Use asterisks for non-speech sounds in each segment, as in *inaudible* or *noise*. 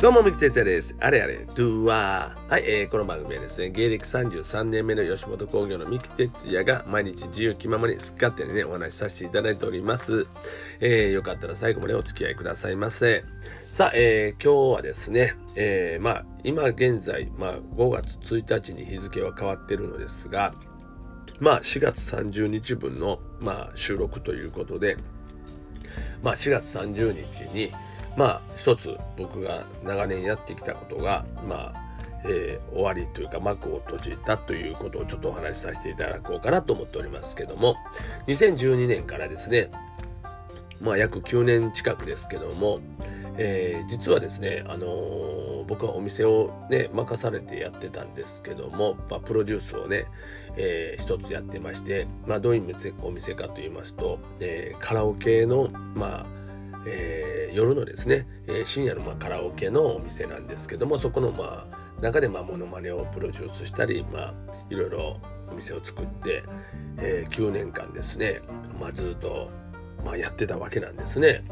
どうも、三木哲也です。あれあれ、ドゥワー。はい、えー、この番組はですね、芸歴33年目の吉本興業の三木哲也が毎日自由気ままに好き勝手にね、お話しさせていただいております。えー、よかったら最後までお付き合いくださいませ。さあ、えー、今日はですね、えー、まあ、今現在、まあ、5月1日に日付は変わってるのですが、まあ、4月30日分の、まあ、収録ということで、まあ、4月30日に、まあ一つ僕が長年やってきたことがまあえー、終わりというか幕を閉じたということをちょっとお話しさせていただこうかなと思っておりますけども2012年からですねまあ約9年近くですけども、えー、実はですね、あのー、僕はお店をね任されてやってたんですけども、まあ、プロデュースをね、えー、一つやってまして、まあ、どういうお店かと言いますと、えカラオケのまあえー、夜のですね、えー、深夜のまあカラオケのお店なんですけどもそこのまあ中でまあモノマネをプロデュースしたり、まあ、いろいろお店を作って、えー、9年間ですね、まあ、ずっと、まあ、やってたわけなんですね。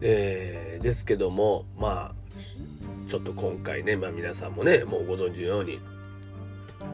えー、ですけどもまあちょっと今回ね、まあ、皆さんもねもうご存知のように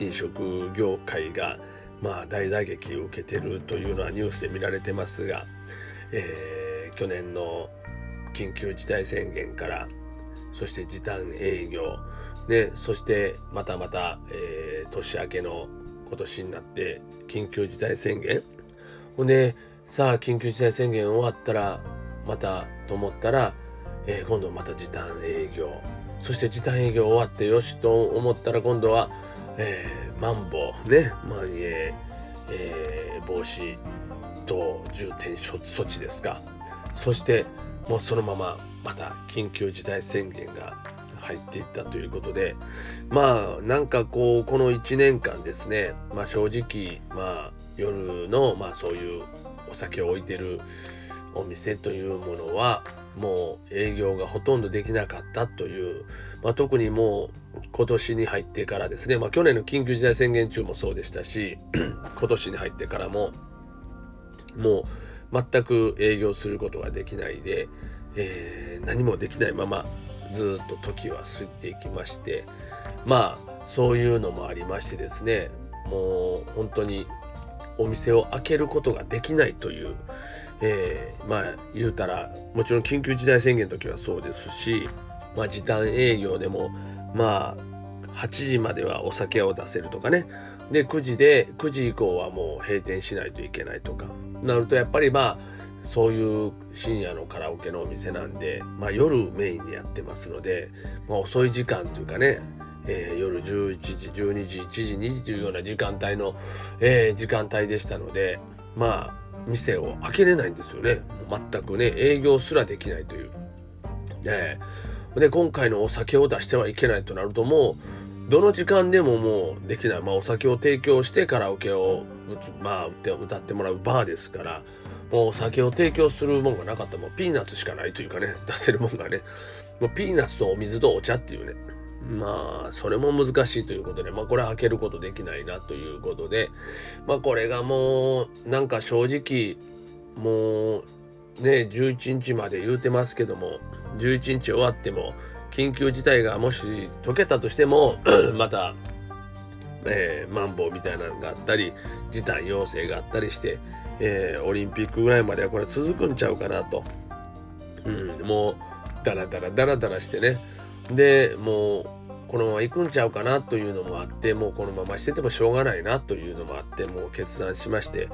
飲食業界がまあ大打撃を受けてるというのはニュースで見られてますが、えー去年の緊急事態宣言からそして時短営業ねそしてまたまた、えー、年明けの今年になって緊急事態宣言。ほんでさあ緊急事態宣言終わったらまたと思ったら、えー、今度また時短営業。そして時短営業終わってよしと思ったら今度は、えー、マンボウねまん延、えー、防止等重点措置ですか。そしてもうそのまままた緊急事態宣言が入っていったということでまあなんかこうこの1年間ですねまあ正直まあ夜のまあそういうお酒を置いてるお店というものはもう営業がほとんどできなかったという、まあ、特にもう今年に入ってからですね、まあ、去年の緊急事態宣言中もそうでしたし *clears throat* 今年に入ってからももう全く営業することができないで、えー、何もできないままずっと時は過ぎていきましてまあそういうのもありましてですねもう本当にお店を開けることができないという、えー、まあ言うたらもちろん緊急事態宣言の時はそうですし、まあ、時短営業でもまあ8時まではお酒を出せるとかねで9時で9時以降はもう閉店しないといけないとか。なるとやっぱりまあそういう深夜のカラオケのお店なんで、まあ、夜メインでやってますので、まあ、遅い時間というかね、えー、夜11時12時1時2時というような時間帯の、えー、時間帯でしたのでまあ店を開けれないんですよね。全くね営業すらできないという。ね、で今回のお酒を出してはいけないとなるともうどの時間でももうできない、まあ、お酒を提供してカラオケを、まあ、歌ってもらうバーですからもうお酒を提供するもんがなかったもうピーナッツしかないというかね *laughs* 出せるもんがね。もうピーナッツとお水とお茶っていうね。まあそれも難しいということでまあこれは開けることできないなということでまあこれがもうなんか正直もうね11日まで言うてますけども11日終わっても緊急事態がもし解けたとしても *clears throat* また、えー、マンボウみたいなのがあったり時短要請があったりして、えー、オリンピックぐらいまではこれ続くんちゃうかなと、うん、もうダラダラダラダラしてね。でもうこのまま行くんちゃうかなというのもあってもうこのまましててもしょうがないなというのもあってもう決断しまして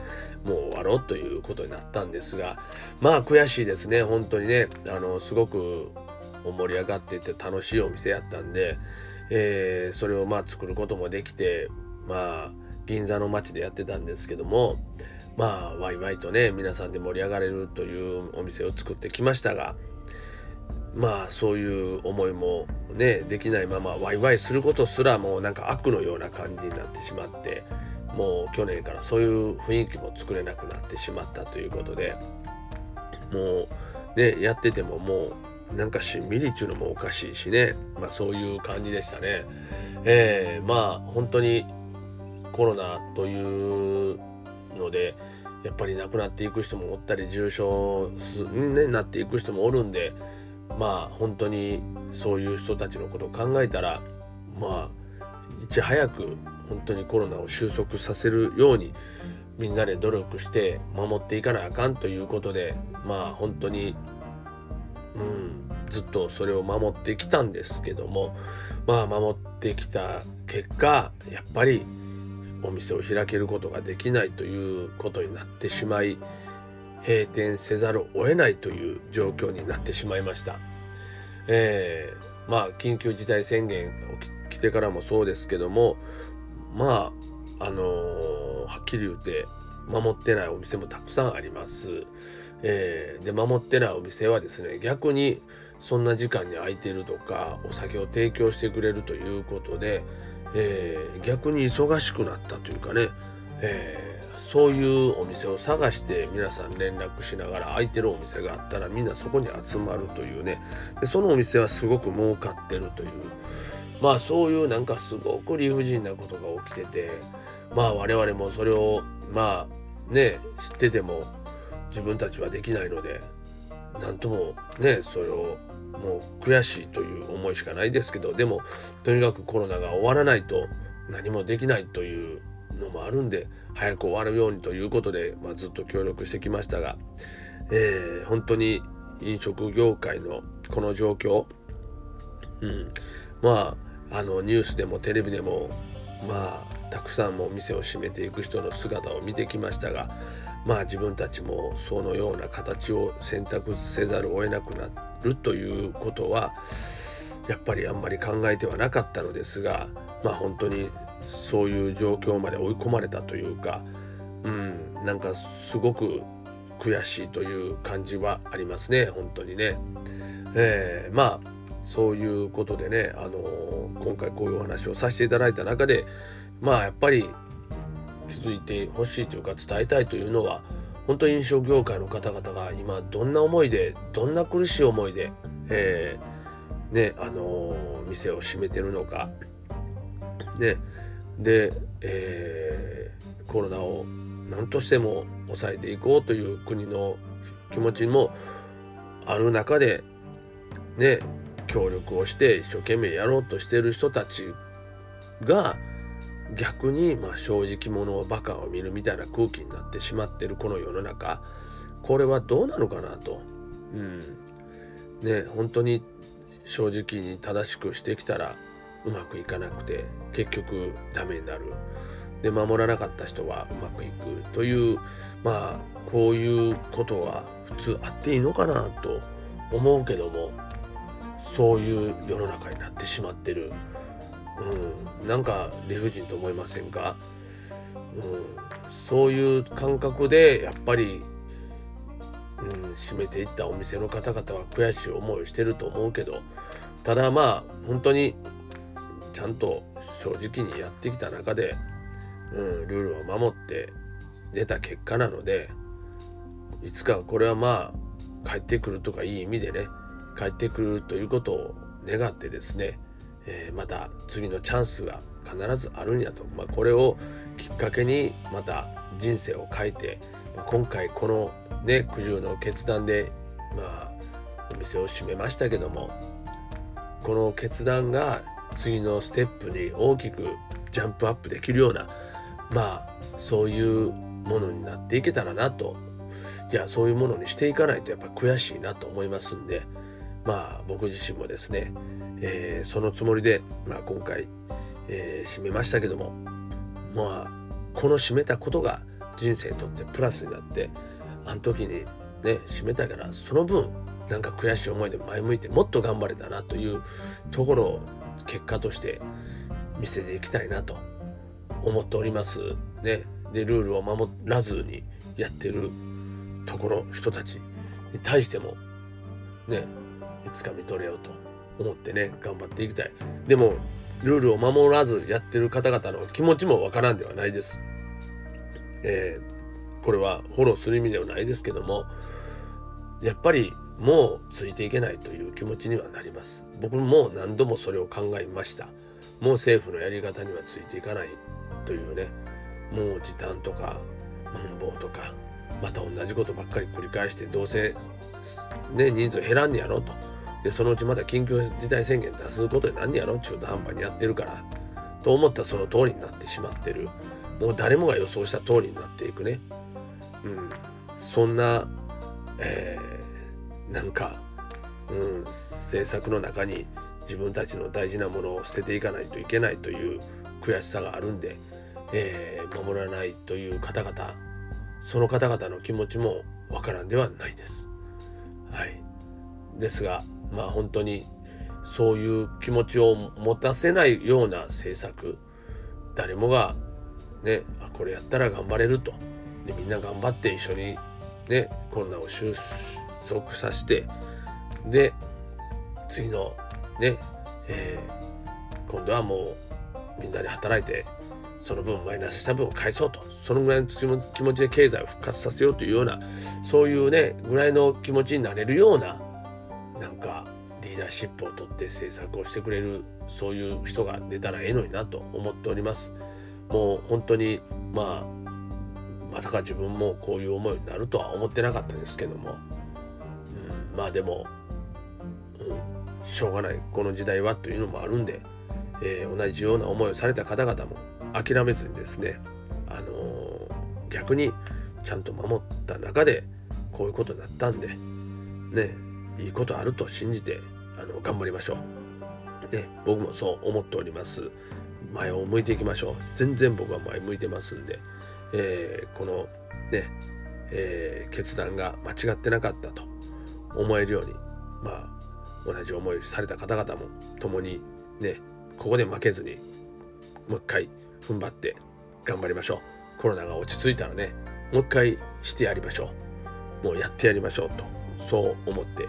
もう終わろうということになったんですがまあ悔しいですね。本当にね。あのすごく盛り上がってて楽しいお店やったんで、えー、それをまあ作ることもできてまあ銀座の街でやってたんですけどもまあワイワイとね皆さんで盛り上がれるというお店を作ってきましたがまあそういう思いもねできないままワイワイすることすらもうなんか悪のような感じになってしまってもう去年からそういう雰囲気も作れなくなってしまったということでもうねやっててももうなんかしんみりっちゅうのもおかしいしね、まあ、そういう感じでしたね。えー、まあ本当にコロナというのでやっぱり亡くなっていく人もおったり重症に、なっていく人もおるんでまあ本当にそういう人たちのことを考えたらまあいち早く本当にコロナを収束させるようにみんなで努力して守っていかなあかんということでまあ本当に、うん、ずっとそれを守ってきたんですけどもまあ守ってきた結果やっぱりお店を開けることができないということになってしまい閉店せざるを得ないという状況になってしまいました。えー、まあ緊急事態宣言を来てからもそうですけどもまああのー、はっきり言って守ってないお店もたくさんあります。えー、で守ってないお店はですね逆にそんな時間に空いてるとかお酒を提供してくれるということで、えー、逆に忙しくなったというかね、えー、そういうお店を探して皆さん連絡しながら空いてるお店があったらみんなそこに集まるというね。でそのお店はすごく儲かってるという。まあそういうなんかすごく理不尽なことが起きててまあ我々もそれをまあね知ってても自分たちはできないので何ともねそれをもう悔しいという思いしかないですけどでもとにかくコロナが終わらないと何もできないというのもあるんで早く終わるようにということで、まあ、ずっと協力してきましたが、えー、本当に飲食業界のこの状況、うん、まああのニュースでもテレビでもまあたくさんも店を閉めていく人の姿を見てきましたがまあ自分たちもそのような形を選択せざるを得なくなってるということはやっぱりあんまり考えてはなかったのですがまあ本当にそういう状況まで追い込まれたというかうんなんかすごく悔しいという感じはありますね本当にね。えー、まあそういうことでね、あのー、今回こういうお話をさせていただいた中でまあやっぱり気づいてほしいというか伝えたいというのは本当に飲食業界の方々が今どんな思いでどんな苦しい思いで、えー、ねあのー、店を閉めてるのか。ねで、えー、コロナを何としても抑えていこうという国の気持ちもある中でね協力をして一生懸命やろうとしてる人たちが逆にまあ正直者をバカを見るみたいな空気になってしまってるこの世の中これはどうなのかなと。うんね本当に正直に正しくしてきたらうまくいかなくて結局ダメになる。で守らなかった人はうまくいくというまあこういうことは普通あっていいのかなと思うけどもそういう世の中になってしまってるうん、なんか理不尽と思いませんか、うん、そういう感覚でやっぱり、うん、閉めていったお店の方々は悔しい思いをしてると思うけどただまあ本当にちゃんと正直にやってきた中で、うん、ルールを守って出た結果なのでいつかこれはまあ帰ってくるとかいい意味でね帰ってくるということを願ってですねえー、また次のチャンスが必ずあるんやと、まあ、これをきっかけにまた人生を変えて、まあ、今回このね苦渋の決断でまあお店を閉めましたけどもこの決断が次のステップに大きくジャンプアップできるようなまあそういうものになっていけたらなと。じゃあそういうものにしていかないとやっぱ悔しいなと思いますんでまあ僕自身もですねえー、そのつもりで、まあ、今回、えー、締めましたけどもまあこの締めたことが人生にとってプラスになってあの時にね締めたからその分なんか悔しい思いで前向いてもっと頑張れたなというところを結果として見せていきたいなと思っております。ね、でルールを守らずにやってるところ人たちに対してもねつか見とれようと思ってね頑張っていきたい。でもルールを守らずやってる方々の気持ちもわからんではないです。えー、これはフォローする意味ではないですけどもやっぱりもうついていけないという気持ちにはなります。僕も何度もそれを考えました。もう政府のやり方にはついていかないというねもう時短とか文房とかまた同じことばっかり繰り返してどうせね人数減らんねやろと。でそのうちまた緊急事態宣言出すことになんやろ中途半端にやってるからと思ったその通りになってしまってる。もう誰もが予想した通りになっていくね。うん。そんな、えー、なんか、うん、政策の中に自分たちの大事なものを捨てていかないといけないという悔しさがあるんで、えー、守らないという方々その方々の気持ちもわからんではないです。はい、ですがまあ本当にそういう気持ちを持たせないような政策誰もがねあこれやったら頑張れると。でみんな頑張って一緒にねコロナを収束させてで次のね、えー、今度はもうみんなで働いてその分マイナスした分を返そうと。そのぐらいの気持ちで経済を復活させようというようなそういうねぐらいの気持ちになれるようななんかリーダーシップを取って政策をしてくれるそういう人が出たらええのになと思っております。もう本当にまあまさか自分もこういう思いになるとは思ってなかったですけども、うん、まあでも、うん、しょうがない。この時代はというのもあるんで、えー、同じような思いをされた方々も諦めずにですね、あのー、逆にちゃんと守った中でこういうことになったんでね。いいことあると信じてあの頑張りましょう。ね、僕もそう思っております。前を向いていきましょう。全然僕は前向いてますんで、えー、このね、えー、決断が間違ってなかったと思えるように、まあ、同じ思いをされた方々も共にね、ここで負けずに、もう一回踏ん張って頑張りましょう。コロナが落ち着いたらね、もう一回してやりましょう。もうやってやりましょうと、そう思って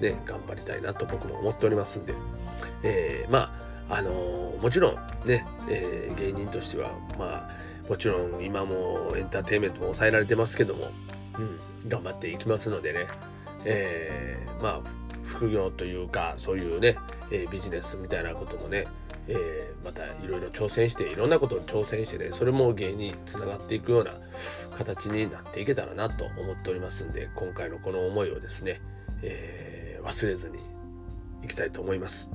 ね、頑張りたいなと僕も思っておりますんで、えー、まあ、あのー、もちろんね、えー、芸人としては、まあ、もちろん今もエンターテインメントも抑えられてますけども、うん、頑張っていきますのでね、え、まあ、副業というか、そういうね、え、ビジネスみたいなこともね、えー、またいろいろ挑戦して、いろんなことを挑戦してね、それも芸につながっていくような形になっていけたらなと思っておりますんで、今回のこの思いをですね、えー、忘れずにいきたいと思います。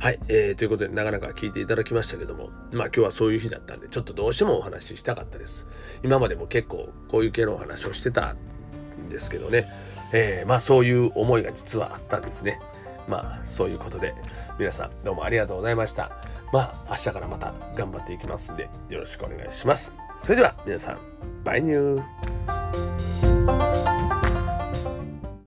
はい、えー、ということでなかなか聞いていただきましたけども、まあ今日はそういう日だったんで、ちょっとどうしてもお話ししたかったです。今までも結構こういう系のお話をしてたんですけどね、えー、まあそういう思いが実はあったんですね。まあそういうことで、皆さんどうもありがとうございました。まあ明日からまた頑張っていきますんで、よろしくお願いします。それでは皆さん、バイニュー